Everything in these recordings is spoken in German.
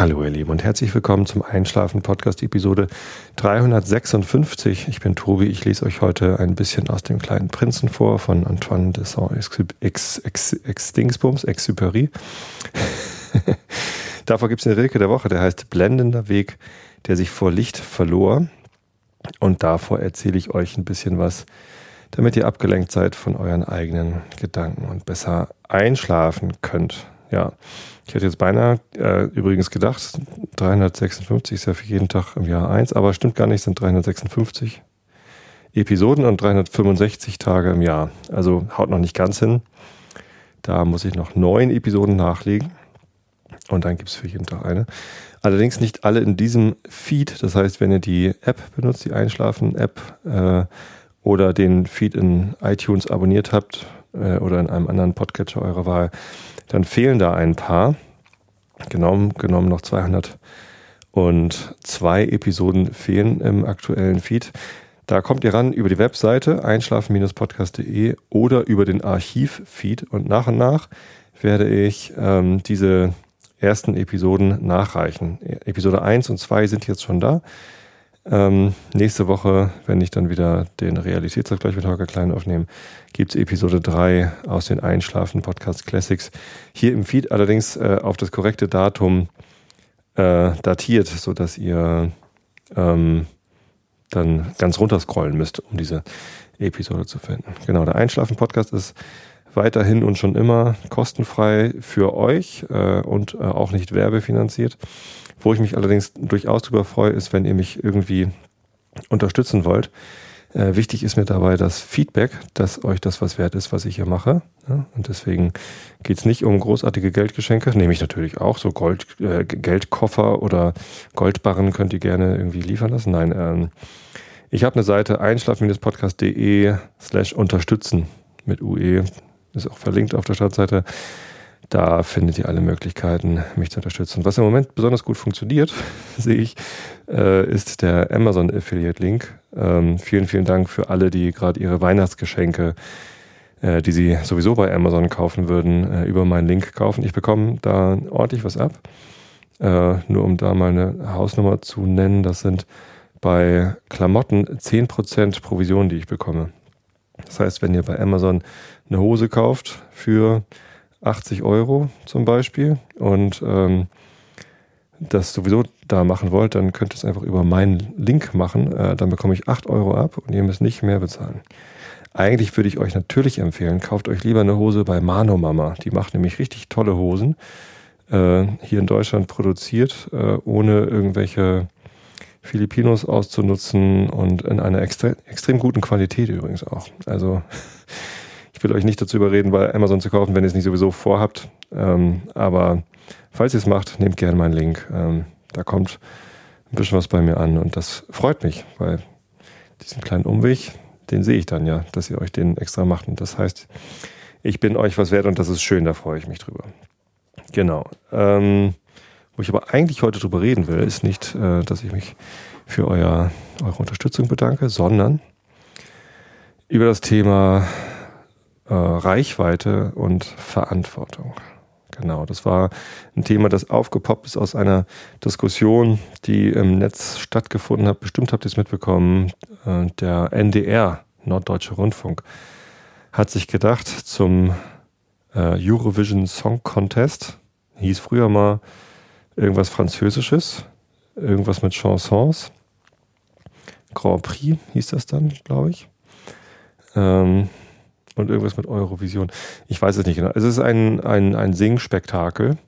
Hallo ihr Lieben und herzlich willkommen zum Einschlafen Podcast Episode 356. Ich bin Tobi, ich lese euch heute ein bisschen aus dem kleinen Prinzen vor von Antoine de Saint-Extinksbums, Exupéry. Davor gibt es eine Rilke der Woche, der heißt Blendender Weg, der sich vor Licht verlor. Und davor erzähle ich euch ein bisschen was, damit ihr abgelenkt seid von euren eigenen Gedanken und besser einschlafen könnt. Ja, ich hätte jetzt beinahe äh, übrigens gedacht, 356 ist ja für jeden Tag im Jahr eins, aber stimmt gar nicht, sind 356 Episoden und 365 Tage im Jahr. Also haut noch nicht ganz hin. Da muss ich noch neun Episoden nachlegen und dann gibt es für jeden Tag eine. Allerdings nicht alle in diesem Feed. Das heißt, wenn ihr die App benutzt, die Einschlafen-App äh, oder den Feed in iTunes abonniert habt äh, oder in einem anderen Podcatcher eurer Wahl, dann fehlen da ein paar. Genommen, genommen noch 200 und zwei Episoden fehlen im aktuellen Feed. Da kommt ihr ran über die Webseite einschlafen-podcast.de oder über den Archivfeed und nach und nach werde ich ähm, diese ersten Episoden nachreichen. Episode 1 und 2 sind jetzt schon da. Ähm, nächste Woche, wenn ich dann wieder den Realitätsabgleich mit Holger Klein aufnehme, gibt es Episode 3 aus den Einschlafen Podcast Classics. Hier im Feed allerdings äh, auf das korrekte Datum äh, datiert, sodass ihr ähm, dann ganz runterscrollen müsst, um diese Episode zu finden. Genau, der Einschlafen Podcast ist weiterhin und schon immer kostenfrei für euch äh, und äh, auch nicht werbefinanziert. Wo ich mich allerdings durchaus darüber freue, ist, wenn ihr mich irgendwie unterstützen wollt. Äh, wichtig ist mir dabei das Feedback, dass euch das was wert ist, was ich hier mache. Ja, und deswegen geht es nicht um großartige Geldgeschenke, nehme ich natürlich auch. So Gold, äh, Geldkoffer oder Goldbarren könnt ihr gerne irgendwie liefern lassen. Nein, ähm, ich habe eine Seite einschlafen-podcast.de slash unterstützen mit UE. Ist auch verlinkt auf der Startseite. Da findet ihr alle Möglichkeiten, mich zu unterstützen. Was im Moment besonders gut funktioniert, sehe ich, äh, ist der Amazon Affiliate Link. Ähm, vielen, vielen Dank für alle, die gerade ihre Weihnachtsgeschenke, äh, die sie sowieso bei Amazon kaufen würden, äh, über meinen Link kaufen. Ich bekomme da ordentlich was ab. Äh, nur um da mal eine Hausnummer zu nennen, das sind bei Klamotten 10% Provision, die ich bekomme. Das heißt, wenn ihr bei Amazon eine Hose kauft für 80 Euro zum Beispiel und ähm, das sowieso da machen wollt, dann könnt ihr es einfach über meinen Link machen. Äh, dann bekomme ich 8 Euro ab und ihr müsst nicht mehr bezahlen. Eigentlich würde ich euch natürlich empfehlen, kauft euch lieber eine Hose bei Mano Mama. Die macht nämlich richtig tolle Hosen. Äh, hier in Deutschland produziert, äh, ohne irgendwelche Filipinos auszunutzen und in einer extre extrem guten Qualität übrigens auch. Also ich will euch nicht dazu überreden, bei Amazon zu kaufen, wenn ihr es nicht sowieso vorhabt. Ähm, aber falls ihr es macht, nehmt gerne meinen Link. Ähm, da kommt ein bisschen was bei mir an und das freut mich, weil diesen kleinen Umweg, den sehe ich dann ja, dass ihr euch den extra macht. Und das heißt, ich bin euch was wert und das ist schön, da freue ich mich drüber. Genau. Ähm, wo ich aber eigentlich heute drüber reden will, ist nicht, äh, dass ich mich für euer, eure Unterstützung bedanke, sondern über das Thema äh, Reichweite und Verantwortung. Genau, das war ein Thema, das aufgepoppt ist aus einer Diskussion, die im Netz stattgefunden hat. Bestimmt habt ihr es mitbekommen. Äh, der NDR, Norddeutsche Rundfunk, hat sich gedacht zum äh, Eurovision Song Contest, hieß früher mal irgendwas Französisches, irgendwas mit Chansons. Grand Prix hieß das dann, glaube ich. Ähm, und irgendwas mit Eurovision. Ich weiß es nicht genau. Es ist ein, ein, ein Singspektakel,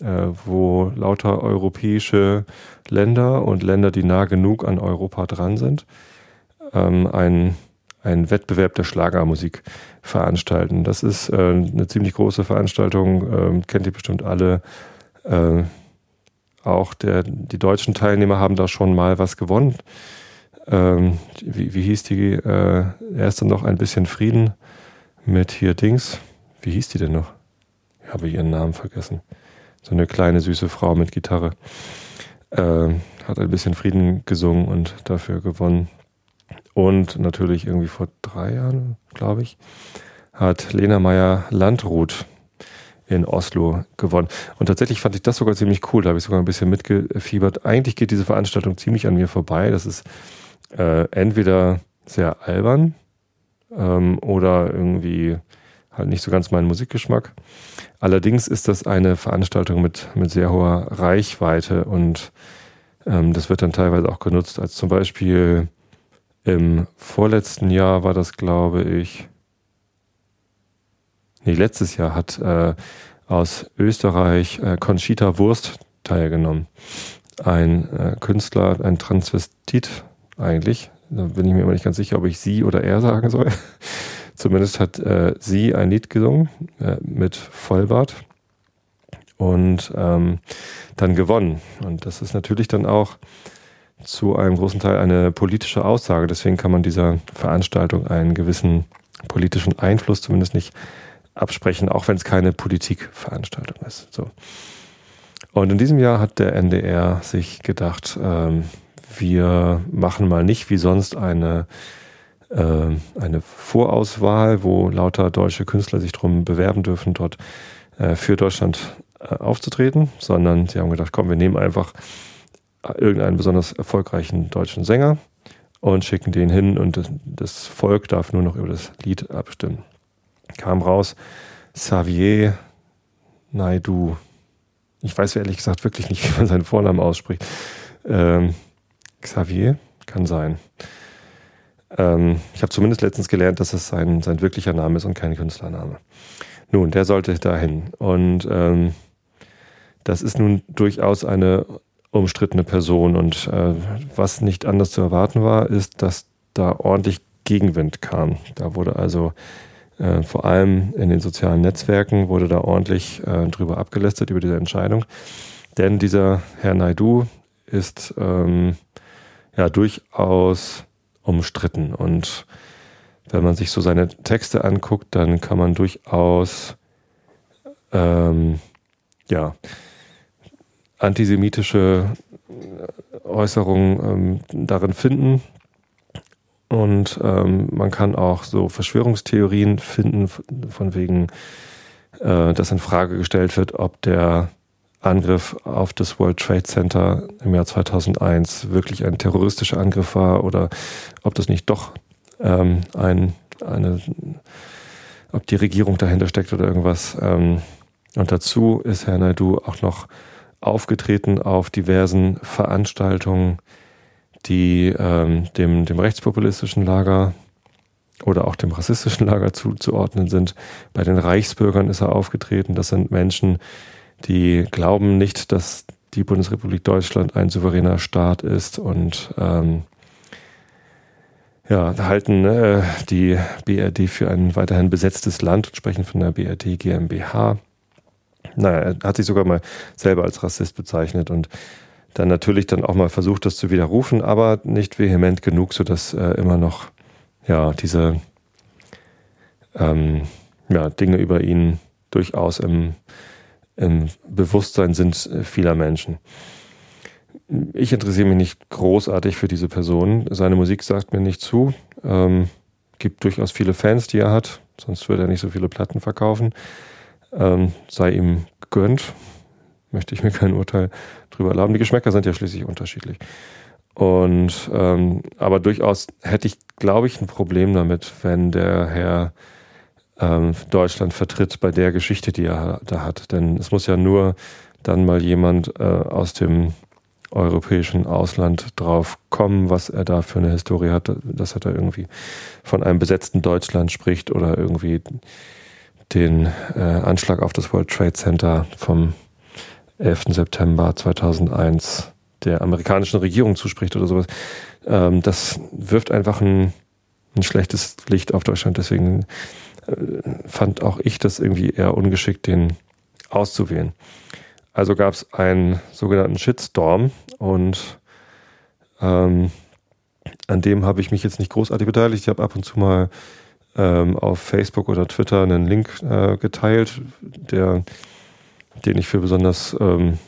äh, wo lauter europäische Länder und Länder, die nah genug an Europa dran sind, ähm, ein, ein Wettbewerb der Schlagermusik veranstalten. Das ist äh, eine ziemlich große Veranstaltung, äh, kennt ihr bestimmt alle. Äh, auch der, die deutschen Teilnehmer haben da schon mal was gewonnen. Ähm, wie, wie hieß die äh, erste noch ein bisschen Frieden? Mit hier Dings. Wie hieß die denn noch? Ich habe ihren Namen vergessen. So eine kleine süße Frau mit Gitarre. Äh, hat ein bisschen Frieden gesungen und dafür gewonnen. Und natürlich irgendwie vor drei Jahren, glaube ich, hat Lena Meyer Landrut in Oslo gewonnen. Und tatsächlich fand ich das sogar ziemlich cool. Da habe ich sogar ein bisschen mitgefiebert. Eigentlich geht diese Veranstaltung ziemlich an mir vorbei. Das ist äh, entweder sehr albern ähm, oder irgendwie halt nicht so ganz mein Musikgeschmack. Allerdings ist das eine Veranstaltung mit, mit sehr hoher Reichweite und ähm, das wird dann teilweise auch genutzt, als zum Beispiel im vorletzten Jahr war das, glaube ich, nee, letztes Jahr hat äh, aus Österreich äh, Conchita Wurst teilgenommen. Ein äh, Künstler, ein Transvestit eigentlich. Da bin ich mir immer nicht ganz sicher, ob ich sie oder er sagen soll. Zumindest hat äh, sie ein Lied gesungen äh, mit Vollbart und ähm, dann gewonnen. Und das ist natürlich dann auch zu einem großen Teil eine politische Aussage. Deswegen kann man dieser Veranstaltung einen gewissen politischen Einfluss zumindest nicht absprechen, auch wenn es keine Politikveranstaltung ist. So. Und in diesem Jahr hat der NDR sich gedacht, ähm, wir machen mal nicht wie sonst eine, äh, eine Vorauswahl, wo lauter deutsche Künstler sich darum bewerben dürfen, dort äh, für Deutschland äh, aufzutreten, sondern sie haben gedacht, komm, wir nehmen einfach irgendeinen besonders erfolgreichen deutschen Sänger und schicken den hin und das Volk darf nur noch über das Lied abstimmen. Kam raus, Xavier Naidu. Ich weiß ehrlich gesagt wirklich nicht, wie man seinen Vornamen ausspricht. Ähm, Xavier kann sein. Ähm, ich habe zumindest letztens gelernt, dass es sein, sein wirklicher Name ist und kein Künstlername. Nun, der sollte dahin. Und ähm, das ist nun durchaus eine umstrittene Person. Und äh, was nicht anders zu erwarten war, ist, dass da ordentlich Gegenwind kam. Da wurde also äh, vor allem in den sozialen Netzwerken wurde da ordentlich äh, drüber abgelästert über diese Entscheidung. Denn dieser Herr Naidu ist ähm, ja durchaus umstritten. Und wenn man sich so seine Texte anguckt, dann kann man durchaus ähm, ja antisemitische Äußerungen ähm, darin finden. Und ähm, man kann auch so Verschwörungstheorien finden, von wegen, äh, dass in Frage gestellt wird, ob der Angriff auf das World Trade Center im Jahr 2001 wirklich ein terroristischer Angriff war oder ob das nicht doch ähm, ein, eine, ob die Regierung dahinter steckt oder irgendwas. Ähm, und dazu ist Herr Naidu auch noch aufgetreten auf diversen Veranstaltungen, die ähm, dem, dem rechtspopulistischen Lager oder auch dem rassistischen Lager zuzuordnen sind. Bei den Reichsbürgern ist er aufgetreten. Das sind Menschen, die glauben nicht, dass die Bundesrepublik Deutschland ein souveräner Staat ist und ähm, ja, halten äh, die BRD für ein weiterhin besetztes Land und sprechen von der BRD GmbH. Naja, er hat sich sogar mal selber als Rassist bezeichnet und dann natürlich dann auch mal versucht, das zu widerrufen, aber nicht vehement genug, sodass äh, immer noch ja diese ähm, ja, Dinge über ihn durchaus im im Bewusstsein sind äh, vieler Menschen. Ich interessiere mich nicht großartig für diese Person. Seine Musik sagt mir nicht zu. Ähm, gibt durchaus viele Fans, die er hat, sonst würde er nicht so viele Platten verkaufen. Ähm, sei ihm gegönnt. Möchte ich mir kein Urteil drüber erlauben. Die Geschmäcker sind ja schließlich unterschiedlich. Und ähm, aber durchaus hätte ich, glaube ich, ein Problem damit, wenn der Herr ähm, Deutschland vertritt bei der Geschichte, die er da hat. Denn es muss ja nur dann mal jemand äh, aus dem europäischen Ausland drauf kommen, was er da für eine Historie hat, dass er da irgendwie von einem besetzten Deutschland spricht oder irgendwie den äh, Anschlag auf das World Trade Center vom 11. September 2001 der amerikanischen Regierung zuspricht oder sowas. Ähm, das wirft einfach ein, ein schlechtes Licht auf Deutschland. Deswegen fand auch ich das irgendwie eher ungeschickt, den auszuwählen. Also gab es einen sogenannten Shitstorm und ähm, an dem habe ich mich jetzt nicht großartig beteiligt. Ich habe ab und zu mal ähm, auf Facebook oder Twitter einen Link äh, geteilt, der, den ich für besonders ähm,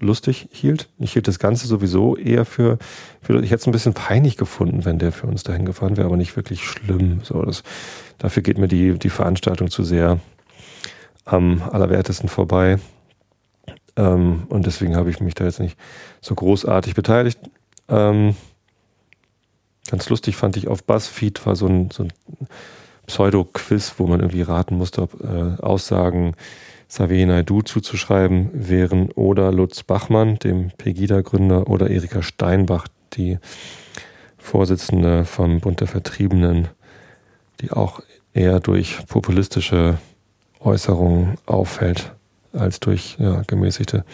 lustig hielt. Ich hielt das Ganze sowieso eher für, für ich hätte es ein bisschen peinlich gefunden, wenn der für uns dahin gefahren wäre, aber nicht wirklich schlimm. So, das, dafür geht mir die, die Veranstaltung zu sehr am allerwertesten vorbei. Ähm, und deswegen habe ich mich da jetzt nicht so großartig beteiligt. Ähm, ganz lustig fand ich auf BuzzFeed war so ein, so ein Pseudo-Quiz, wo man irgendwie raten musste, ob äh, Aussagen Xavier Naidu zuzuschreiben wären oder Lutz Bachmann, dem Pegida-Gründer, oder Erika Steinbach, die Vorsitzende vom Bund der Vertriebenen, die auch eher durch populistische Äußerungen auffällt als durch ja, gemäßigte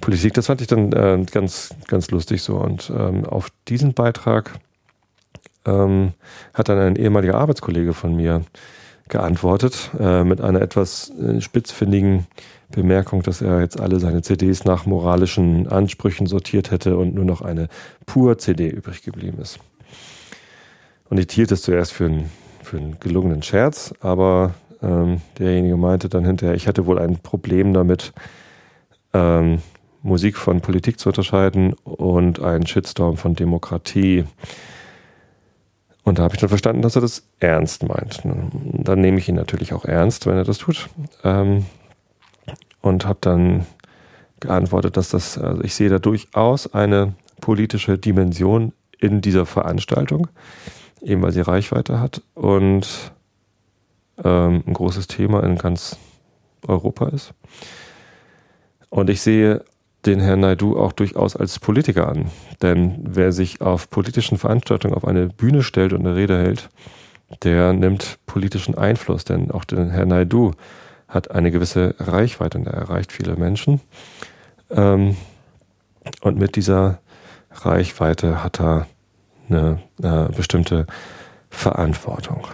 Politik. Das fand ich dann äh, ganz, ganz lustig so. Und ähm, auf diesen Beitrag ähm, hat dann ein ehemaliger Arbeitskollege von mir geantwortet äh, mit einer etwas äh, spitzfindigen Bemerkung, dass er jetzt alle seine CDs nach moralischen Ansprüchen sortiert hätte und nur noch eine Pur-CD übrig geblieben ist. Und ich hielt es zuerst für, ein, für einen gelungenen Scherz, aber ähm, derjenige meinte dann hinterher, ich hatte wohl ein Problem damit, ähm, Musik von Politik zu unterscheiden und einen Shitstorm von Demokratie. Und da habe ich dann verstanden, dass er das ernst meint. Dann nehme ich ihn natürlich auch ernst, wenn er das tut. Ähm, und habe dann geantwortet, dass das, also ich sehe da durchaus eine politische Dimension in dieser Veranstaltung, eben weil sie Reichweite hat und ähm, ein großes Thema in ganz Europa ist. Und ich sehe den Herrn Naidu auch durchaus als Politiker an. Denn wer sich auf politischen Veranstaltungen auf eine Bühne stellt und eine Rede hält, der nimmt politischen Einfluss. Denn auch der Herr Naidu hat eine gewisse Reichweite und er erreicht viele Menschen. Ähm, und mit dieser Reichweite hat er eine, eine bestimmte Verantwortung.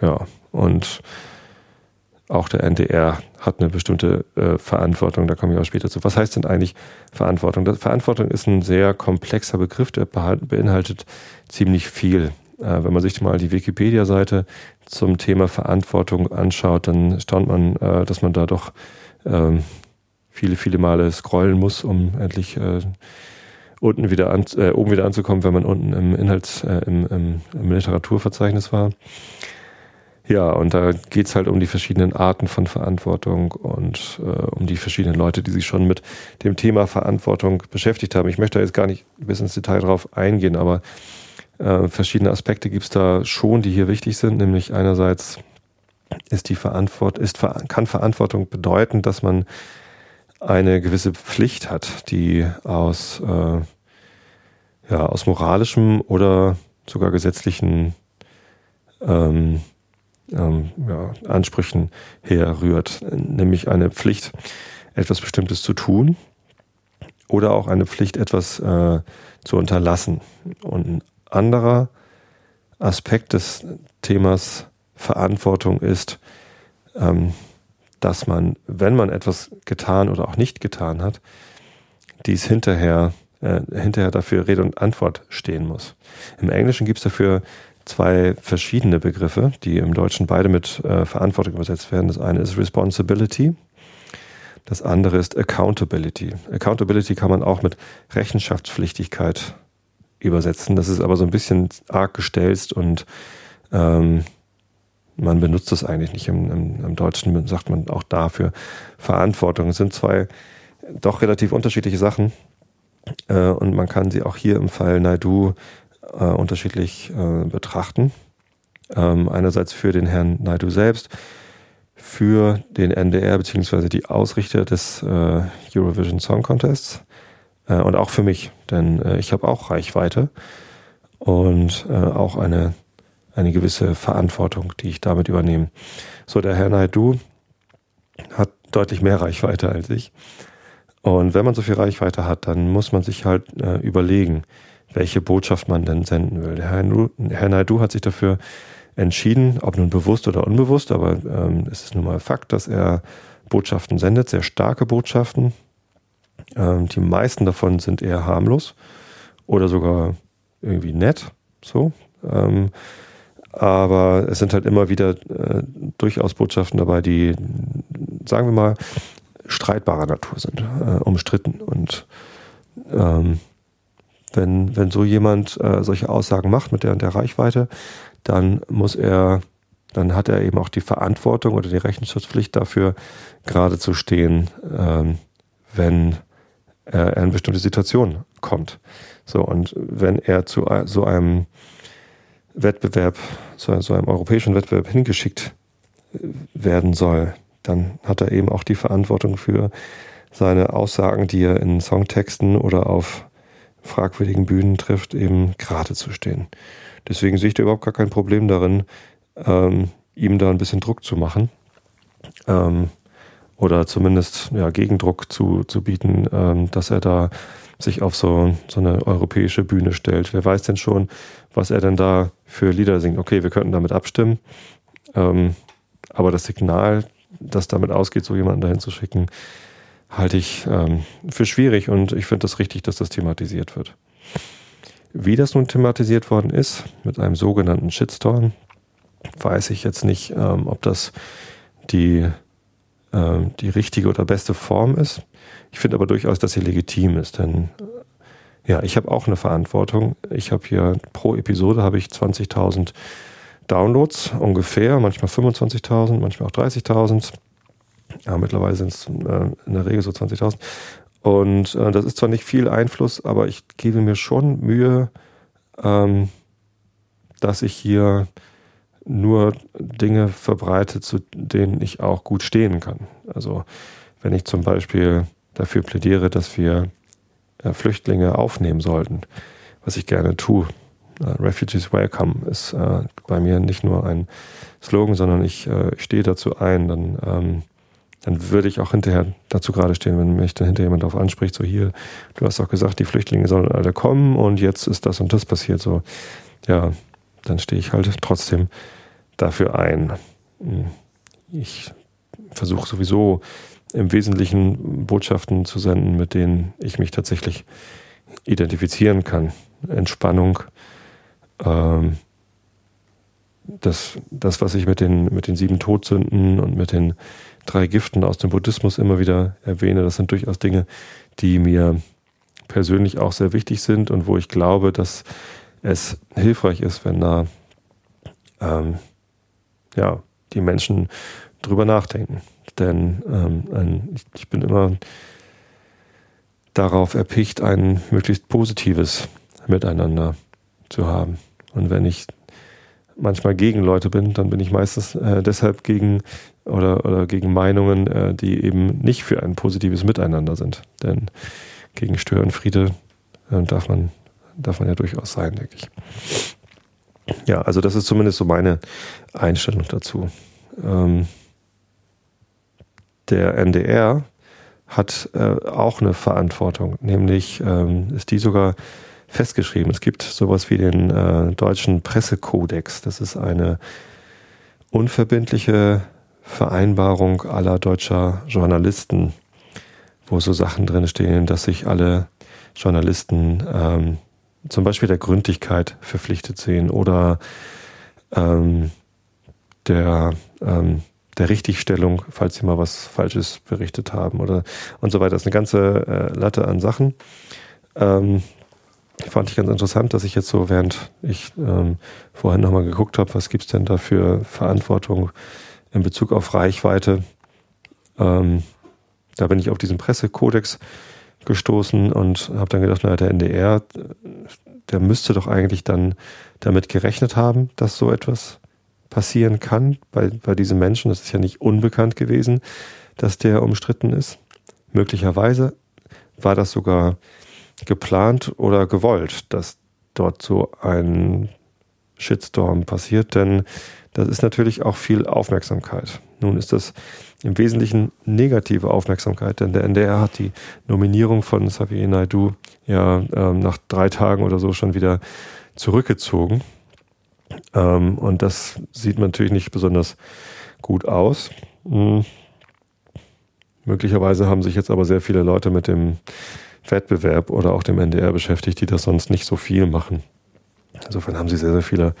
Ja, und auch der NDR hat eine bestimmte äh, Verantwortung, da komme ich auch später zu. Was heißt denn eigentlich Verantwortung? Das, Verantwortung ist ein sehr komplexer Begriff, der beinhaltet ziemlich viel. Äh, wenn man sich mal die Wikipedia-Seite zum Thema Verantwortung anschaut, dann staunt man, äh, dass man da doch ähm, viele, viele Male scrollen muss, um endlich äh, unten wieder an, äh, oben wieder anzukommen, wenn man unten im Inhalts, äh, im, im, im Literaturverzeichnis war. Ja, und da geht's halt um die verschiedenen Arten von Verantwortung und äh, um die verschiedenen Leute, die sich schon mit dem Thema Verantwortung beschäftigt haben. Ich möchte da jetzt gar nicht bis ins Detail drauf eingehen, aber äh, verschiedene Aspekte gibt's da schon, die hier wichtig sind, nämlich einerseits ist die Verantwortung, ist, kann Verantwortung bedeuten, dass man eine gewisse Pflicht hat, die aus, äh, ja, aus moralischem oder sogar gesetzlichen ähm, ähm, ja, Ansprüchen herrührt, nämlich eine Pflicht, etwas Bestimmtes zu tun oder auch eine Pflicht, etwas äh, zu unterlassen. Und ein anderer Aspekt des Themas Verantwortung ist, ähm, dass man, wenn man etwas getan oder auch nicht getan hat, dies hinterher, äh, hinterher dafür Rede und Antwort stehen muss. Im Englischen gibt es dafür zwei verschiedene Begriffe, die im Deutschen beide mit äh, Verantwortung übersetzt werden. Das eine ist Responsibility, das andere ist Accountability. Accountability kann man auch mit Rechenschaftspflichtigkeit übersetzen. Das ist aber so ein bisschen arg gestelzt und ähm, man benutzt das eigentlich nicht. Im, im, Im, Deutschen sagt man auch dafür Verantwortung. Es sind zwei doch relativ unterschiedliche Sachen. Äh, und man kann sie auch hier im Fall Naidu äh, unterschiedlich äh, betrachten. Ähm, einerseits für den Herrn Naidu selbst, für den NDR beziehungsweise die Ausrichter des äh, Eurovision Song Contests äh, und auch für mich, denn äh, ich habe auch Reichweite und äh, auch eine, eine gewisse Verantwortung, die ich damit übernehme. So, der Herr Naidu hat deutlich mehr Reichweite als ich. Und wenn man so viel Reichweite hat, dann muss man sich halt äh, überlegen, welche Botschaft man denn senden will. Herr, Herr Naidu hat sich dafür entschieden, ob nun bewusst oder unbewusst, aber ähm, es ist nun mal Fakt, dass er Botschaften sendet, sehr starke Botschaften. Ähm, die meisten davon sind eher harmlos oder sogar irgendwie nett, so. Ähm, aber es sind halt immer wieder äh, durchaus Botschaften dabei, die, sagen wir mal, streitbarer Natur sind, äh, umstritten und ähm, wenn, wenn so jemand äh, solche Aussagen macht mit der und der Reichweite, dann muss er dann hat er eben auch die Verantwortung oder die Rechenschaftspflicht dafür, gerade zu stehen, ähm, wenn er in bestimmte Situation kommt. So, und wenn er zu so einem Wettbewerb, zu so einem europäischen Wettbewerb hingeschickt äh, werden soll, dann hat er eben auch die Verantwortung für seine Aussagen, die er in Songtexten oder auf fragwürdigen Bühnen trifft, eben gerade zu stehen. Deswegen sehe ich da überhaupt gar kein Problem darin, ähm, ihm da ein bisschen Druck zu machen. Ähm, oder zumindest ja, Gegendruck zu, zu bieten, ähm, dass er da sich auf so, so eine europäische Bühne stellt. Wer weiß denn schon, was er denn da für Lieder singt? Okay, wir könnten damit abstimmen, ähm, aber das Signal, das damit ausgeht, so jemanden dahin zu schicken, halte ich ähm, für schwierig und ich finde das richtig, dass das thematisiert wird. Wie das nun thematisiert worden ist, mit einem sogenannten Shitstorm, weiß ich jetzt nicht, ähm, ob das die, ähm, die richtige oder beste Form ist. Ich finde aber durchaus, dass sie legitim ist, denn äh, ja, ich habe auch eine Verantwortung. Ich habe hier pro Episode habe ich 20.000 Downloads ungefähr, manchmal 25.000, manchmal auch 30.000. Ja, mittlerweile sind es äh, in der Regel so 20.000. Und äh, das ist zwar nicht viel Einfluss, aber ich gebe mir schon Mühe, ähm, dass ich hier nur Dinge verbreite, zu denen ich auch gut stehen kann. Also wenn ich zum Beispiel dafür plädiere, dass wir äh, Flüchtlinge aufnehmen sollten, was ich gerne tue. Äh, Refugees Welcome ist äh, bei mir nicht nur ein Slogan, sondern ich, äh, ich stehe dazu ein. Dann ähm, dann würde ich auch hinterher dazu gerade stehen, wenn mich dann hinterher jemand darauf anspricht, so hier, du hast doch gesagt, die Flüchtlinge sollen alle kommen und jetzt ist das und das passiert, so, ja, dann stehe ich halt trotzdem dafür ein. Ich versuche sowieso im Wesentlichen Botschaften zu senden, mit denen ich mich tatsächlich identifizieren kann. Entspannung, ähm, das, das, was ich mit den, mit den sieben Todsünden und mit den drei Giften aus dem Buddhismus immer wieder erwähne, das sind durchaus Dinge, die mir persönlich auch sehr wichtig sind und wo ich glaube, dass es hilfreich ist, wenn da ähm, ja, die Menschen drüber nachdenken. Denn ähm, ein, ich bin immer darauf erpicht, ein möglichst positives Miteinander zu haben. Und wenn ich manchmal gegen Leute bin, dann bin ich meistens äh, deshalb gegen oder, oder gegen Meinungen, äh, die eben nicht für ein positives Miteinander sind. Denn gegen Störenfriede äh, darf, man, darf man ja durchaus sein, denke ich. Ja, also das ist zumindest so meine Einstellung dazu. Ähm, der NDR hat äh, auch eine Verantwortung, nämlich ähm, ist die sogar festgeschrieben. Es gibt sowas wie den äh, deutschen Pressekodex. Das ist eine unverbindliche Vereinbarung aller deutscher Journalisten, wo so Sachen drin stehen, dass sich alle Journalisten ähm, zum Beispiel der Gründlichkeit verpflichtet sehen oder ähm, der, ähm, der Richtigstellung, falls sie mal was Falsches berichtet haben oder und so weiter. Das ist eine ganze äh, Latte an Sachen. Ähm, fand ich ganz interessant, dass ich jetzt so, während ich ähm, vorhin nochmal geguckt habe, was gibt es denn da für Verantwortung in Bezug auf Reichweite. Ähm, da bin ich auf diesen Pressekodex gestoßen und habe dann gedacht, naja, der NDR, der müsste doch eigentlich dann damit gerechnet haben, dass so etwas passieren kann bei, bei diesen Menschen. Das ist ja nicht unbekannt gewesen, dass der umstritten ist. Möglicherweise war das sogar geplant oder gewollt, dass dort so ein Shitstorm passiert, denn das ist natürlich auch viel Aufmerksamkeit. Nun ist das im Wesentlichen negative Aufmerksamkeit, denn der NDR hat die Nominierung von Xavier Naidu ja ähm, nach drei Tagen oder so schon wieder zurückgezogen. Ähm, und das sieht natürlich nicht besonders gut aus. Hm. Möglicherweise haben sich jetzt aber sehr viele Leute mit dem Wettbewerb oder auch dem NDR beschäftigt, die das sonst nicht so viel machen. Insofern haben sie sehr, sehr viele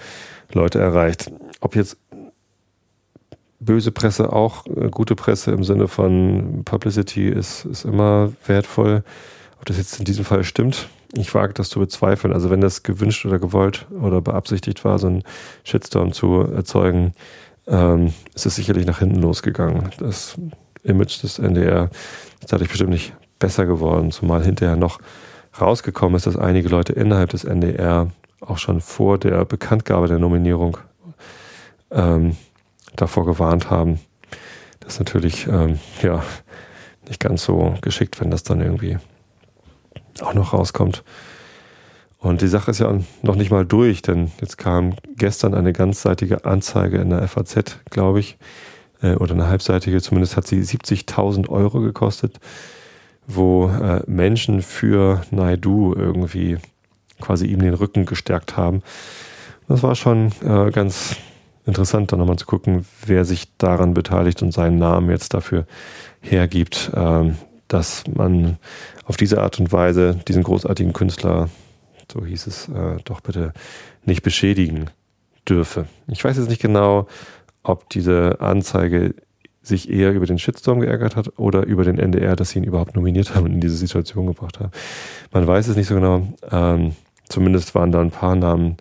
Leute erreicht. Ob jetzt böse Presse auch äh, gute Presse im Sinne von Publicity ist, ist immer wertvoll. Ob das jetzt in diesem Fall stimmt, ich wage das zu bezweifeln. Also wenn das gewünscht oder gewollt oder beabsichtigt war, so einen Shitstorm zu erzeugen, ähm, ist es sicherlich nach hinten losgegangen. Das Image des NDR ist dadurch bestimmt nicht besser geworden, zumal hinterher noch rausgekommen ist, dass einige Leute innerhalb des NDR auch schon vor der Bekanntgabe der Nominierung ähm, davor gewarnt haben. Das ist natürlich ähm, ja nicht ganz so geschickt, wenn das dann irgendwie auch noch rauskommt. Und die Sache ist ja noch nicht mal durch, denn jetzt kam gestern eine ganzseitige Anzeige in der FAZ, glaube ich, äh, oder eine halbseitige, zumindest hat sie 70.000 Euro gekostet, wo äh, Menschen für Naidu irgendwie quasi ihm den Rücken gestärkt haben. Das war schon äh, ganz interessant, dann nochmal zu gucken, wer sich daran beteiligt und seinen Namen jetzt dafür hergibt, ähm, dass man auf diese Art und Weise diesen großartigen Künstler, so hieß es, äh, doch bitte nicht beschädigen dürfe. Ich weiß jetzt nicht genau, ob diese Anzeige sich eher über den Shitstorm geärgert hat oder über den NDR, dass sie ihn überhaupt nominiert haben und in diese Situation gebracht haben. Man weiß es nicht so genau. Ähm, zumindest waren da ein paar Namen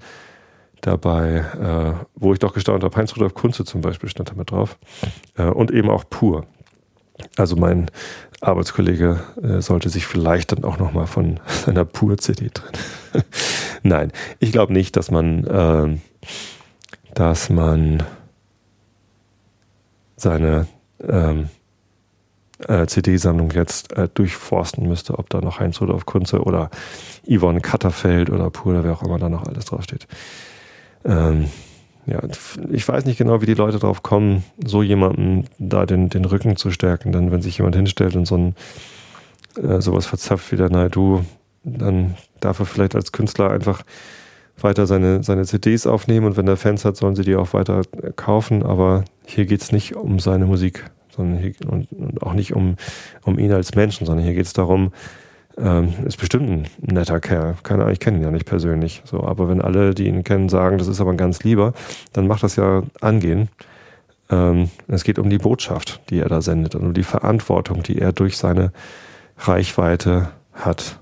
dabei, äh, wo ich doch gestaunt habe. Heinz Rudolf Kunze zum Beispiel stand da mit drauf. Äh, und eben auch Pur. Also mein Arbeitskollege äh, sollte sich vielleicht dann auch nochmal von seiner Pur-CD trennen. Nein, ich glaube nicht, dass man, äh, dass man seine ähm, äh, CD-Sammlung jetzt äh, durchforsten müsste, ob da noch Heinz Rudolf Kunze oder Yvonne Katterfeld oder Pur oder wer auch immer da noch alles draufsteht. Ähm, ja, ich weiß nicht genau, wie die Leute drauf kommen, so jemanden da den, den Rücken zu stärken. Denn wenn sich jemand hinstellt und so ein äh, sowas verzapft wie der Naidu, dann darf er vielleicht als Künstler einfach weiter seine, seine CDs aufnehmen und wenn er Fans hat, sollen sie die auch weiter kaufen. Aber hier geht es nicht um seine Musik sondern hier, und, und, auch nicht um, um ihn als Menschen, sondern hier geht es darum, ähm, ist bestimmt ein netter Kerl. Keine Ahnung, ich kenne ihn ja nicht persönlich. So, aber wenn alle, die ihn kennen, sagen, das ist aber ein ganz lieber, dann macht das ja angehen. Ähm, es geht um die Botschaft, die er da sendet und um die Verantwortung, die er durch seine Reichweite hat.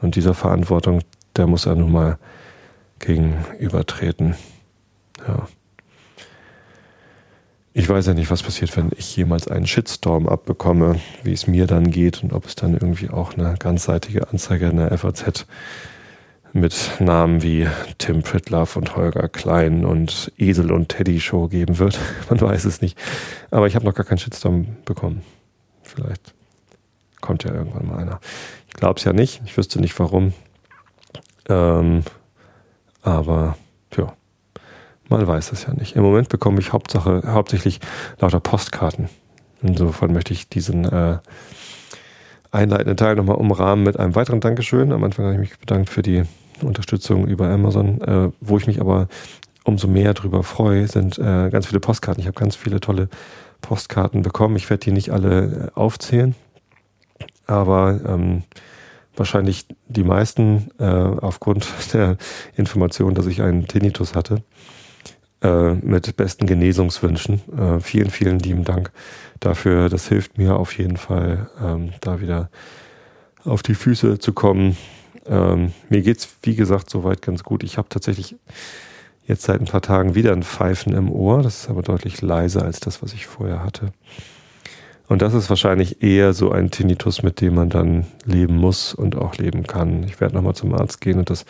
Und dieser Verantwortung, der muss er nun mal gegenübertreten. Ja. Ich weiß ja nicht, was passiert, wenn ich jemals einen Shitstorm abbekomme, wie es mir dann geht und ob es dann irgendwie auch eine ganzseitige Anzeige in der FAZ mit Namen wie Tim Pritloff und Holger Klein und Esel und Teddy Show geben wird. Man weiß es nicht. Aber ich habe noch gar keinen Shitstorm bekommen. Vielleicht kommt ja irgendwann mal einer. Ich glaube es ja nicht. Ich wüsste nicht warum. Ähm, aber. Man weiß es ja nicht. Im Moment bekomme ich Hauptsache, hauptsächlich lauter Postkarten. Insofern möchte ich diesen äh, einleitenden Teil nochmal umrahmen mit einem weiteren Dankeschön. Am Anfang habe ich mich bedankt für die Unterstützung über Amazon. Äh, wo ich mich aber umso mehr darüber freue, sind äh, ganz viele Postkarten. Ich habe ganz viele tolle Postkarten bekommen. Ich werde die nicht alle äh, aufzählen, aber ähm, wahrscheinlich die meisten äh, aufgrund der Information, dass ich einen Tinnitus hatte äh, mit besten Genesungswünschen. Äh, vielen, vielen lieben Dank dafür. Das hilft mir auf jeden Fall, ähm, da wieder auf die Füße zu kommen. Ähm, mir geht's wie gesagt, soweit ganz gut. Ich habe tatsächlich jetzt seit ein paar Tagen wieder ein Pfeifen im Ohr. Das ist aber deutlich leiser als das, was ich vorher hatte. Und das ist wahrscheinlich eher so ein Tinnitus, mit dem man dann leben muss und auch leben kann. Ich werde nochmal zum Arzt gehen und das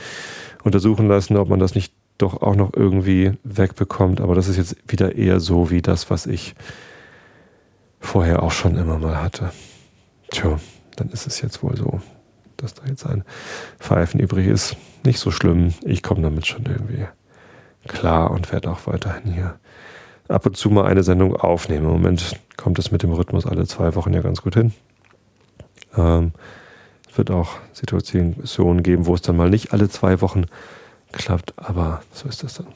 untersuchen lassen, ob man das nicht doch auch noch irgendwie wegbekommt. Aber das ist jetzt wieder eher so wie das, was ich vorher auch schon immer mal hatte. Tja, dann ist es jetzt wohl so, dass da jetzt ein Pfeifen übrig ist. Nicht so schlimm. Ich komme damit schon irgendwie klar und werde auch weiterhin hier ab und zu mal eine Sendung aufnehmen. Im Moment kommt es mit dem Rhythmus alle zwei Wochen ja ganz gut hin. Ähm, es wird auch Situationen geben, wo es dann mal nicht alle zwei Wochen klappt, aber so ist das dann.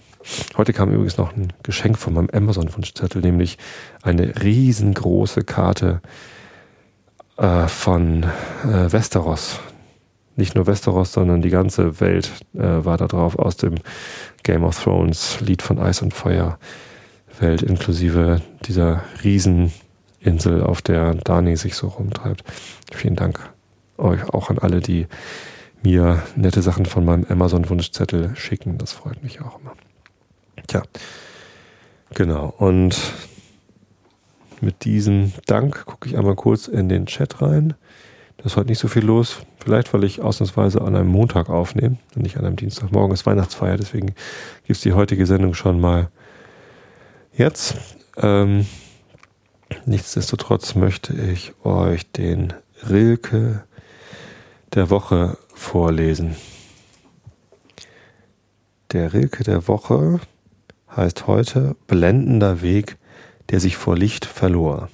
Heute kam übrigens noch ein Geschenk von meinem Amazon-Wunschzettel, nämlich eine riesengroße Karte äh, von äh, Westeros. Nicht nur Westeros, sondern die ganze Welt äh, war da drauf aus dem Game of Thrones Lied von Eis und Feuer Welt, inklusive dieser Rieseninsel, auf der Dani sich so rumtreibt. Vielen Dank euch auch an alle, die mir nette Sachen von meinem Amazon-Wunschzettel schicken. Das freut mich auch immer. Tja, Genau, und mit diesem Dank gucke ich einmal kurz in den Chat rein. Da ist heute nicht so viel los. Vielleicht, weil ich ausnahmsweise an einem Montag aufnehme und nicht an einem Dienstag. Morgen ist Weihnachtsfeier, deswegen gibt es die heutige Sendung schon mal jetzt. Ähm, nichtsdestotrotz möchte ich euch den Rilke der Woche vorlesen. Der Rilke der Woche heißt heute Blendender Weg, der sich vor Licht verlor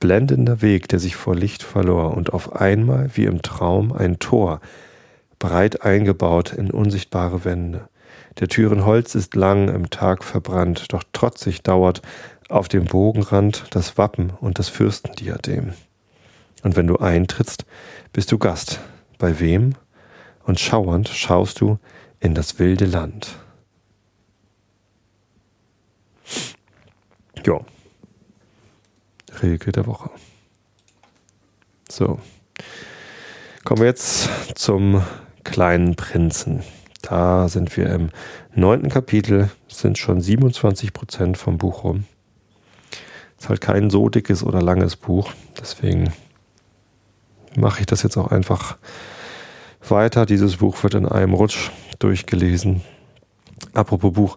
blendender Weg, der sich vor Licht verlor und auf einmal, wie im Traum, ein Tor, breit eingebaut in unsichtbare Wände. Der Türen Holz ist lang im Tag verbrannt, doch trotzig dauert auf dem Bogenrand das Wappen und das Fürstendiadem. Und wenn du eintrittst, bist du Gast. Bei wem? Und schauernd schaust du in das wilde Land. Ja, Rilke der Woche. So. Kommen wir jetzt zum kleinen Prinzen. Da sind wir im neunten Kapitel, sind schon 27 Prozent vom Buch rum. Ist halt kein so dickes oder langes Buch, deswegen mache ich das jetzt auch einfach weiter. Dieses Buch wird in einem Rutsch durchgelesen. Apropos Buch,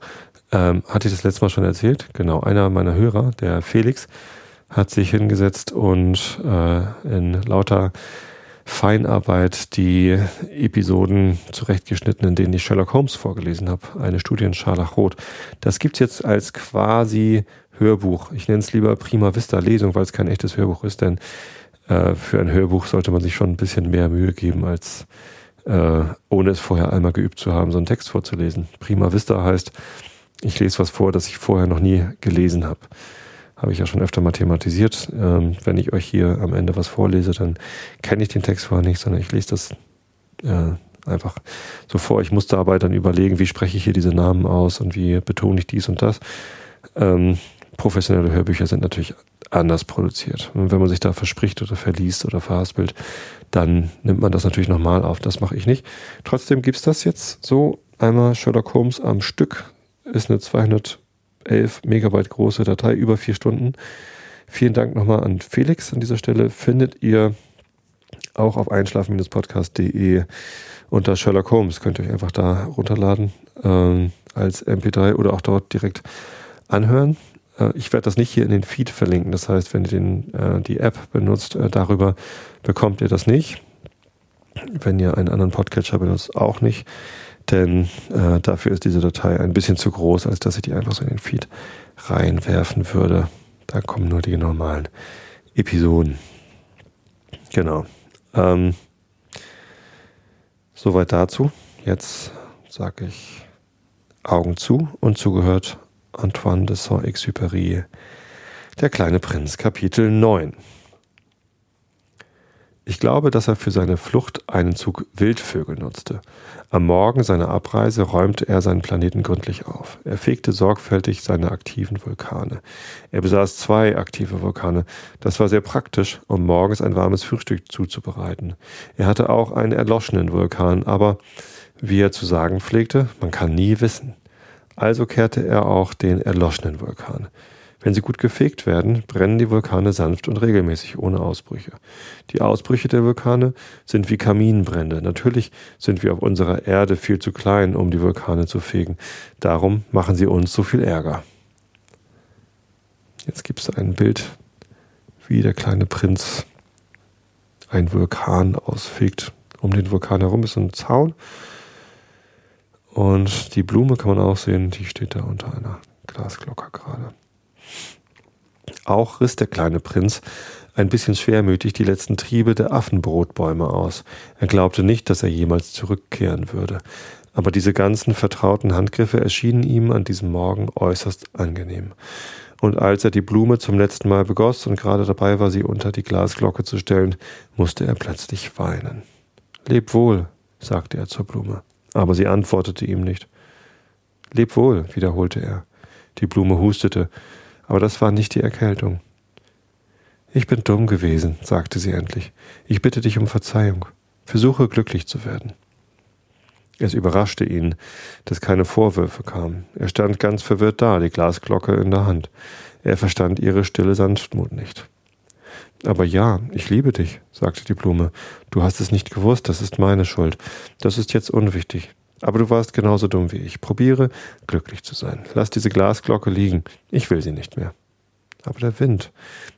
ähm, hatte ich das letzte Mal schon erzählt? Genau, einer meiner Hörer, der Felix, hat sich hingesetzt und äh, in lauter Feinarbeit die Episoden zurechtgeschnitten, in denen ich Sherlock Holmes vorgelesen habe. Eine Studie in Scharlachrot. Das gibt's jetzt als quasi Hörbuch. Ich nenne es lieber Prima Vista Lesung, weil es kein echtes Hörbuch ist, denn äh, für ein Hörbuch sollte man sich schon ein bisschen mehr Mühe geben, als äh, ohne es vorher einmal geübt zu haben, so einen Text vorzulesen. Prima Vista heißt, ich lese was vor, das ich vorher noch nie gelesen habe habe ich ja schon öfter mal thematisiert. Ähm, wenn ich euch hier am Ende was vorlese, dann kenne ich den Text vorher nicht, sondern ich lese das äh, einfach so vor. Ich muss dabei dann überlegen, wie spreche ich hier diese Namen aus und wie betone ich dies und das. Ähm, professionelle Hörbücher sind natürlich anders produziert. Und wenn man sich da verspricht oder verliest oder verhaspelt, dann nimmt man das natürlich nochmal auf. Das mache ich nicht. Trotzdem gibt es das jetzt so einmal Sherlock Holmes am Stück. Ist eine 200 11 Megabyte große Datei, über vier Stunden. Vielen Dank nochmal an Felix an dieser Stelle. Findet ihr auch auf einschlafen-podcast.de unter Sherlock Holmes. Könnt ihr euch einfach da runterladen ähm, als MP3 oder auch dort direkt anhören. Äh, ich werde das nicht hier in den Feed verlinken. Das heißt, wenn ihr den, äh, die App benutzt, äh, darüber bekommt ihr das nicht. Wenn ihr einen anderen Podcatcher benutzt, auch nicht. Denn äh, dafür ist diese Datei ein bisschen zu groß, als dass ich die einfach so in den Feed reinwerfen würde. Da kommen nur die normalen Episoden. Genau. Ähm, soweit dazu. Jetzt sage ich Augen zu und zugehört Antoine de Saint-Exupéry, Der kleine Prinz, Kapitel 9. Ich glaube, dass er für seine Flucht einen Zug Wildvögel nutzte. Am Morgen seiner Abreise räumte er seinen Planeten gründlich auf. Er fegte sorgfältig seine aktiven Vulkane. Er besaß zwei aktive Vulkane. Das war sehr praktisch, um morgens ein warmes Frühstück zuzubereiten. Er hatte auch einen erloschenen Vulkan, aber wie er zu sagen pflegte, man kann nie wissen. Also kehrte er auch den erloschenen Vulkan. Wenn sie gut gefegt werden, brennen die Vulkane sanft und regelmäßig ohne Ausbrüche. Die Ausbrüche der Vulkane sind wie Kaminbrände. Natürlich sind wir auf unserer Erde viel zu klein, um die Vulkane zu fegen. Darum machen sie uns so viel Ärger. Jetzt gibt es ein Bild, wie der kleine Prinz einen Vulkan ausfegt. Um den Vulkan herum ist ein Zaun. Und die Blume kann man auch sehen, die steht da unter einer Glasglocke gerade. Auch riss der kleine Prinz ein bisschen schwermütig die letzten Triebe der Affenbrotbäume aus. Er glaubte nicht, dass er jemals zurückkehren würde. Aber diese ganzen vertrauten Handgriffe erschienen ihm an diesem Morgen äußerst angenehm. Und als er die Blume zum letzten Mal begoss und gerade dabei war, sie unter die Glasglocke zu stellen, musste er plötzlich weinen. Leb wohl, sagte er zur Blume. Aber sie antwortete ihm nicht. Leb wohl, wiederholte er. Die Blume hustete aber das war nicht die Erkältung. Ich bin dumm gewesen, sagte sie endlich. Ich bitte dich um Verzeihung. Versuche glücklich zu werden. Es überraschte ihn, dass keine Vorwürfe kamen. Er stand ganz verwirrt da, die Glasglocke in der Hand. Er verstand ihre stille Sanftmut nicht. Aber ja, ich liebe dich, sagte die Blume. Du hast es nicht gewusst, das ist meine Schuld. Das ist jetzt unwichtig. Aber du warst genauso dumm wie ich. Probiere, glücklich zu sein. Lass diese Glasglocke liegen. Ich will sie nicht mehr. Aber der Wind.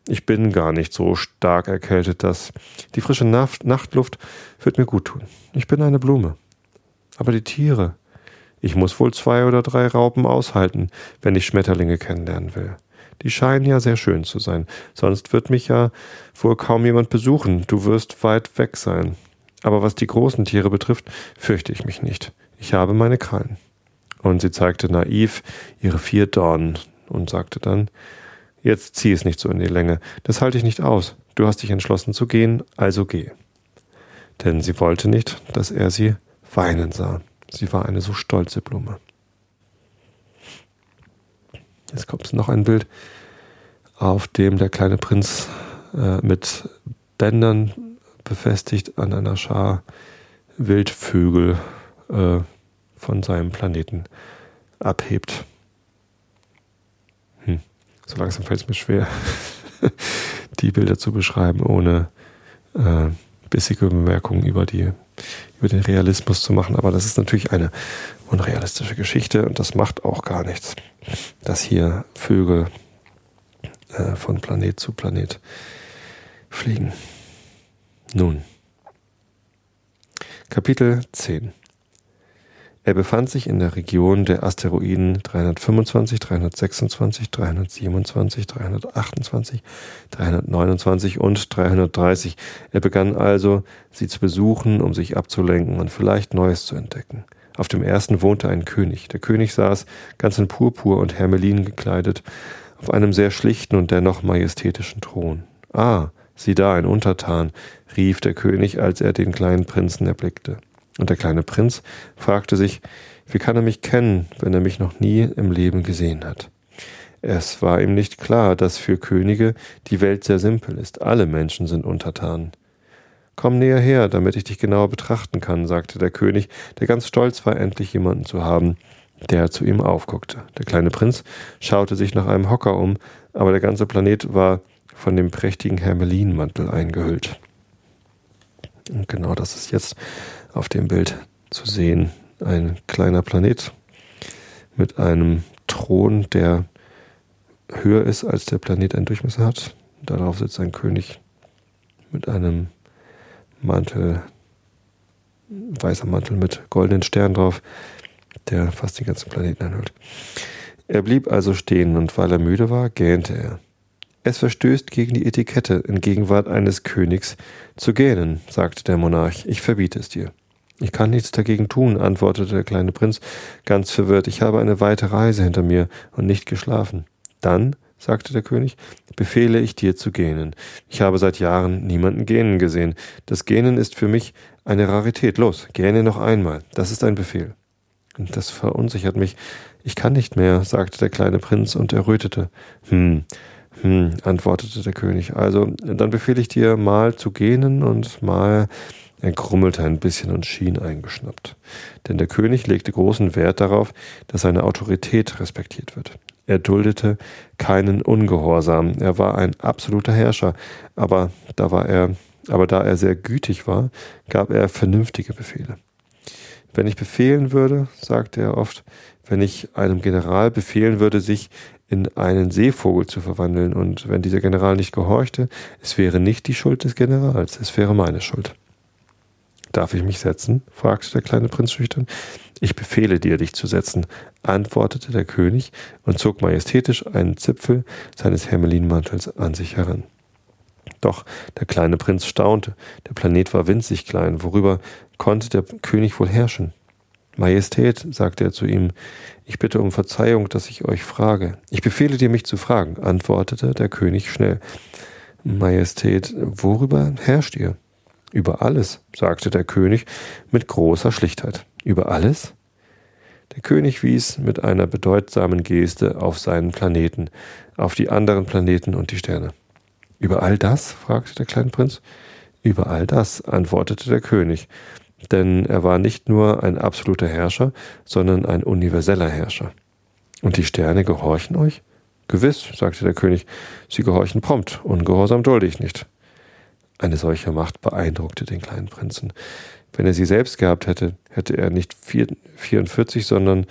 Ich bin gar nicht so stark erkältet, dass die frische Nachtluft wird mir gut tun. Ich bin eine Blume. Aber die Tiere. Ich muss wohl zwei oder drei Raupen aushalten, wenn ich Schmetterlinge kennenlernen will. Die scheinen ja sehr schön zu sein. Sonst wird mich ja wohl kaum jemand besuchen. Du wirst weit weg sein. Aber was die großen Tiere betrifft, fürchte ich mich nicht. Ich habe meine Krallen. Und sie zeigte naiv ihre vier Dornen und sagte dann, jetzt zieh es nicht so in die Länge. Das halte ich nicht aus. Du hast dich entschlossen zu gehen, also geh. Denn sie wollte nicht, dass er sie weinen sah. Sie war eine so stolze Blume. Jetzt kommt noch ein Bild, auf dem der kleine Prinz äh, mit Bändern befestigt an einer Schar Wildvögel äh, von seinem Planeten abhebt. Hm. So langsam fällt es mir schwer, die Bilder zu beschreiben, ohne äh, bissige Bemerkungen über die über den Realismus zu machen. Aber das ist natürlich eine unrealistische Geschichte und das macht auch gar nichts, dass hier Vögel äh, von Planet zu Planet fliegen. Nun, Kapitel 10 er befand sich in der Region der Asteroiden 325, 326, 327, 328, 329 und 330. Er begann also, sie zu besuchen, um sich abzulenken und vielleicht Neues zu entdecken. Auf dem ersten wohnte ein König. Der König saß, ganz in Purpur und Hermelin gekleidet, auf einem sehr schlichten und dennoch majestätischen Thron. Ah, sieh da, ein Untertan, rief der König, als er den kleinen Prinzen erblickte. Und der kleine Prinz fragte sich, wie kann er mich kennen, wenn er mich noch nie im Leben gesehen hat? Es war ihm nicht klar, dass für Könige die Welt sehr simpel ist. Alle Menschen sind untertan. Komm näher her, damit ich dich genauer betrachten kann, sagte der König, der ganz stolz war, endlich jemanden zu haben, der zu ihm aufguckte. Der kleine Prinz schaute sich nach einem Hocker um, aber der ganze Planet war von dem prächtigen Hermelinmantel eingehüllt. Und genau das ist jetzt auf dem Bild zu sehen. Ein kleiner Planet mit einem Thron, der höher ist, als der Planet einen Durchmesser hat. Darauf sitzt ein König mit einem Mantel, weißer Mantel mit goldenen Sternen drauf, der fast den ganzen Planeten anhüllt. Er blieb also stehen und weil er müde war, gähnte er. Es verstößt gegen die Etikette, in Gegenwart eines Königs zu gähnen, sagte der Monarch. Ich verbiete es dir. Ich kann nichts dagegen tun, antwortete der kleine Prinz, ganz verwirrt. Ich habe eine weite Reise hinter mir und nicht geschlafen. Dann, sagte der König, befehle ich dir zu gähnen. Ich habe seit Jahren niemanden gähnen gesehen. Das Gähnen ist für mich eine Rarität. Los, gähne noch einmal. Das ist ein Befehl. Und das verunsichert mich. Ich kann nicht mehr, sagte der kleine Prinz und errötete. Hm, hm, antwortete der König. Also, dann befehle ich dir mal zu gähnen und mal er grummelte ein bisschen und schien eingeschnappt. Denn der König legte großen Wert darauf, dass seine Autorität respektiert wird. Er duldete keinen Ungehorsam. Er war ein absoluter Herrscher, aber da war er, aber da er sehr gütig war, gab er vernünftige Befehle. Wenn ich befehlen würde, sagte er oft, wenn ich einem General befehlen würde, sich in einen Seevogel zu verwandeln, und wenn dieser General nicht gehorchte, es wäre nicht die Schuld des Generals, es wäre meine Schuld. Darf ich mich setzen? fragte der kleine Prinz schüchtern. Ich befehle dir, dich zu setzen, antwortete der König und zog majestätisch einen Zipfel seines Hermelinmantels an sich heran. Doch der kleine Prinz staunte. Der Planet war winzig klein. Worüber konnte der König wohl herrschen? Majestät, sagte er zu ihm, ich bitte um Verzeihung, dass ich euch frage. Ich befehle dir, mich zu fragen, antwortete der König schnell. Majestät, worüber herrscht ihr? Über alles, sagte der König mit großer Schlichtheit. Über alles? Der König wies mit einer bedeutsamen Geste auf seinen Planeten, auf die anderen Planeten und die Sterne. Über all das? fragte der kleine Prinz. Über all das, antwortete der König. denn er war nicht nur ein absoluter Herrscher, sondern ein universeller Herrscher. Und die Sterne gehorchen euch? Gewiss, sagte der König, sie gehorchen prompt, ungehorsam dulde ich nicht. Eine solche Macht beeindruckte den kleinen Prinzen. Wenn er sie selbst gehabt hätte, hätte er nicht 44, sondern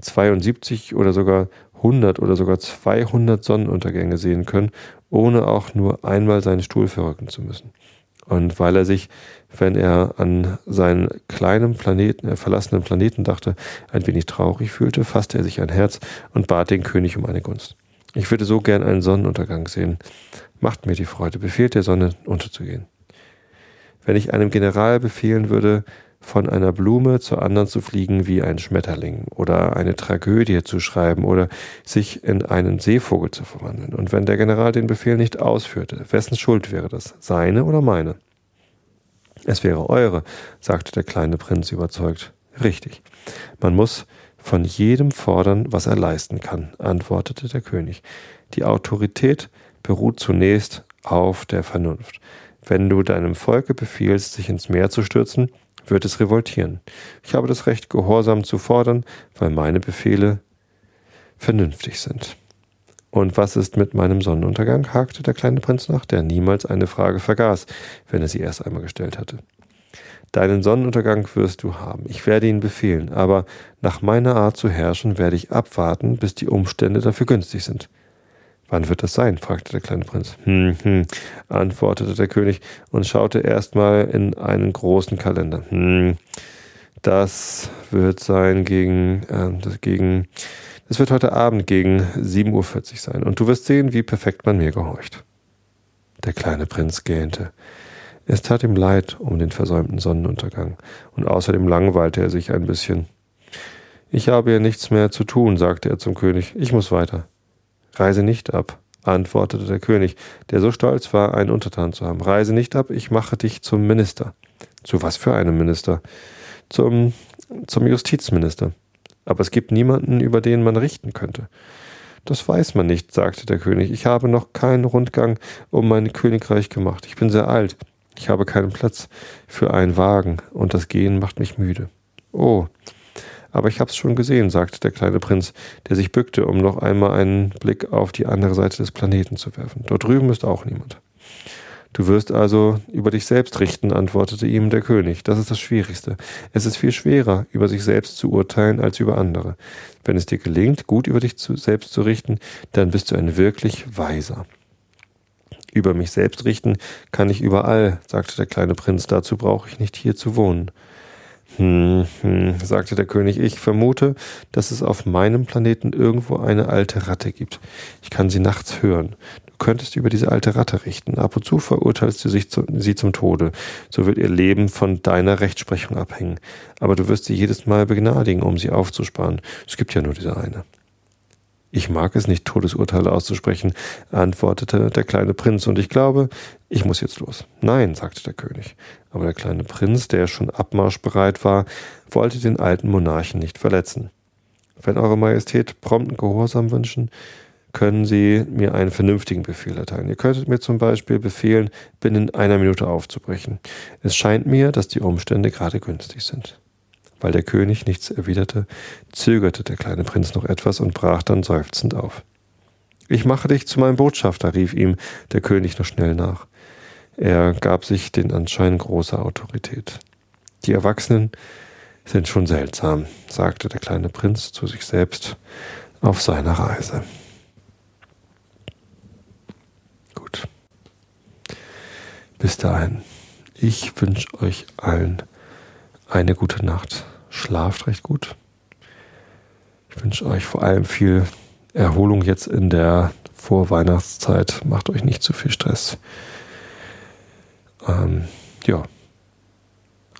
72 oder sogar 100 oder sogar 200 Sonnenuntergänge sehen können, ohne auch nur einmal seinen Stuhl verrücken zu müssen. Und weil er sich, wenn er an seinen kleinen Planeten, äh, verlassenen Planeten dachte, ein wenig traurig fühlte, fasste er sich ein Herz und bat den König um eine Gunst. Ich würde so gern einen Sonnenuntergang sehen. Macht mir die Freude, befehlt der Sonne unterzugehen. Wenn ich einem General befehlen würde, von einer Blume zur anderen zu fliegen wie ein Schmetterling oder eine Tragödie zu schreiben oder sich in einen Seevogel zu verwandeln. Und wenn der General den Befehl nicht ausführte, wessen Schuld wäre das? Seine oder meine? Es wäre eure, sagte der kleine Prinz überzeugt. Richtig. Man muss von jedem fordern, was er leisten kann, antwortete der König. Die Autorität beruht zunächst auf der Vernunft. Wenn du deinem Volke befiehlst, sich ins Meer zu stürzen, wird es revoltieren. Ich habe das Recht, Gehorsam zu fordern, weil meine Befehle vernünftig sind. Und was ist mit meinem Sonnenuntergang? hakte der kleine Prinz nach, der niemals eine Frage vergaß, wenn er sie erst einmal gestellt hatte. Deinen Sonnenuntergang wirst du haben. Ich werde ihn befehlen, aber nach meiner Art zu herrschen werde ich abwarten, bis die Umstände dafür günstig sind. Wann wird das sein? fragte der kleine Prinz. Hm, hm, antwortete der König und schaute erstmal in einen großen Kalender. Hm, das wird sein gegen, äh, gegen, das wird heute Abend gegen 7.40 Uhr sein. Und du wirst sehen, wie perfekt man mir gehorcht. Der kleine Prinz gähnte. Es tat ihm leid um den versäumten Sonnenuntergang, und außerdem langweilte er sich ein bisschen. Ich habe ja nichts mehr zu tun, sagte er zum König. Ich muss weiter. Reise nicht ab, antwortete der König, der so stolz war, einen Untertan zu haben. Reise nicht ab, ich mache dich zum Minister. Zu was für einem Minister? Zum, zum Justizminister. Aber es gibt niemanden, über den man richten könnte. Das weiß man nicht, sagte der König. Ich habe noch keinen Rundgang um mein Königreich gemacht. Ich bin sehr alt. Ich habe keinen Platz für einen Wagen, und das Gehen macht mich müde. Oh, aber ich hab's schon gesehen, sagte der kleine Prinz, der sich bückte, um noch einmal einen Blick auf die andere Seite des Planeten zu werfen. Dort drüben ist auch niemand. Du wirst also über dich selbst richten, antwortete ihm der König. Das ist das Schwierigste. Es ist viel schwerer, über sich selbst zu urteilen, als über andere. Wenn es dir gelingt, gut über dich selbst zu richten, dann bist du ein wirklich Weiser. Über mich selbst richten kann ich überall, sagte der kleine Prinz, dazu brauche ich nicht hier zu wohnen. Hm, hm, sagte der König, ich vermute, dass es auf meinem Planeten irgendwo eine alte Ratte gibt. Ich kann sie nachts hören. Du könntest über diese alte Ratte richten. Ab und zu verurteilst du zu, sie zum Tode. So wird ihr Leben von deiner Rechtsprechung abhängen. Aber du wirst sie jedes Mal begnadigen, um sie aufzusparen. Es gibt ja nur diese eine. Ich mag es nicht, Todesurteile auszusprechen, antwortete der kleine Prinz, und ich glaube, ich muss jetzt los. Nein, sagte der König. Aber der kleine Prinz, der schon abmarschbereit war, wollte den alten Monarchen nicht verletzen. Wenn Eure Majestät prompten Gehorsam wünschen, können Sie mir einen vernünftigen Befehl erteilen. Ihr könntet mir zum Beispiel befehlen, binnen einer Minute aufzubrechen. Es scheint mir, dass die Umstände gerade günstig sind. Weil der König nichts erwiderte, zögerte der kleine Prinz noch etwas und brach dann seufzend auf. Ich mache dich zu meinem Botschafter, rief ihm der König noch schnell nach. Er gab sich den Anschein großer Autorität. Die Erwachsenen sind schon seltsam, sagte der kleine Prinz zu sich selbst auf seiner Reise. Gut. Bis dahin. Ich wünsche euch allen eine gute Nacht schlaft recht gut. Ich wünsche euch vor allem viel Erholung jetzt in der Vorweihnachtszeit. Macht euch nicht zu viel Stress. Ähm, ja,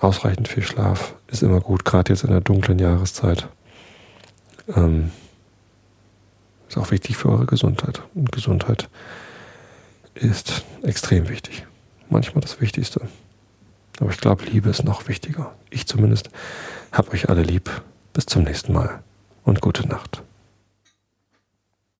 ausreichend viel Schlaf ist immer gut, gerade jetzt in der dunklen Jahreszeit. Ähm, ist auch wichtig für eure Gesundheit. Und Gesundheit ist extrem wichtig. Manchmal das Wichtigste. Aber ich glaube, Liebe ist noch wichtiger. Ich zumindest habe euch alle lieb. Bis zum nächsten Mal und gute Nacht.